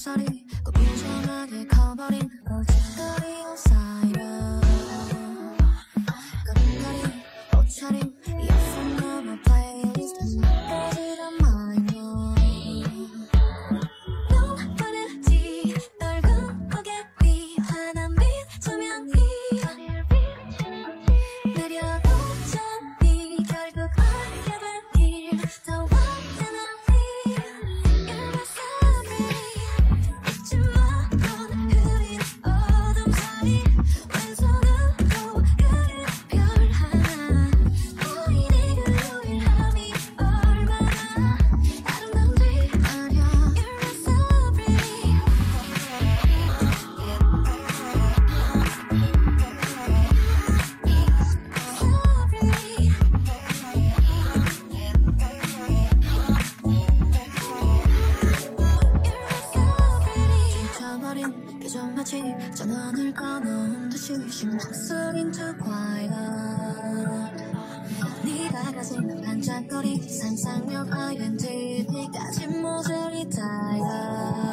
햇살이 고무장하게 커버린 골칫거리. 사이 그저 마치 전원을 꺼놓은 듯이 신경 쓰인 두 과연 네가 가슴 반짝거리 상상력 하얀 뒤까지 모자리 타요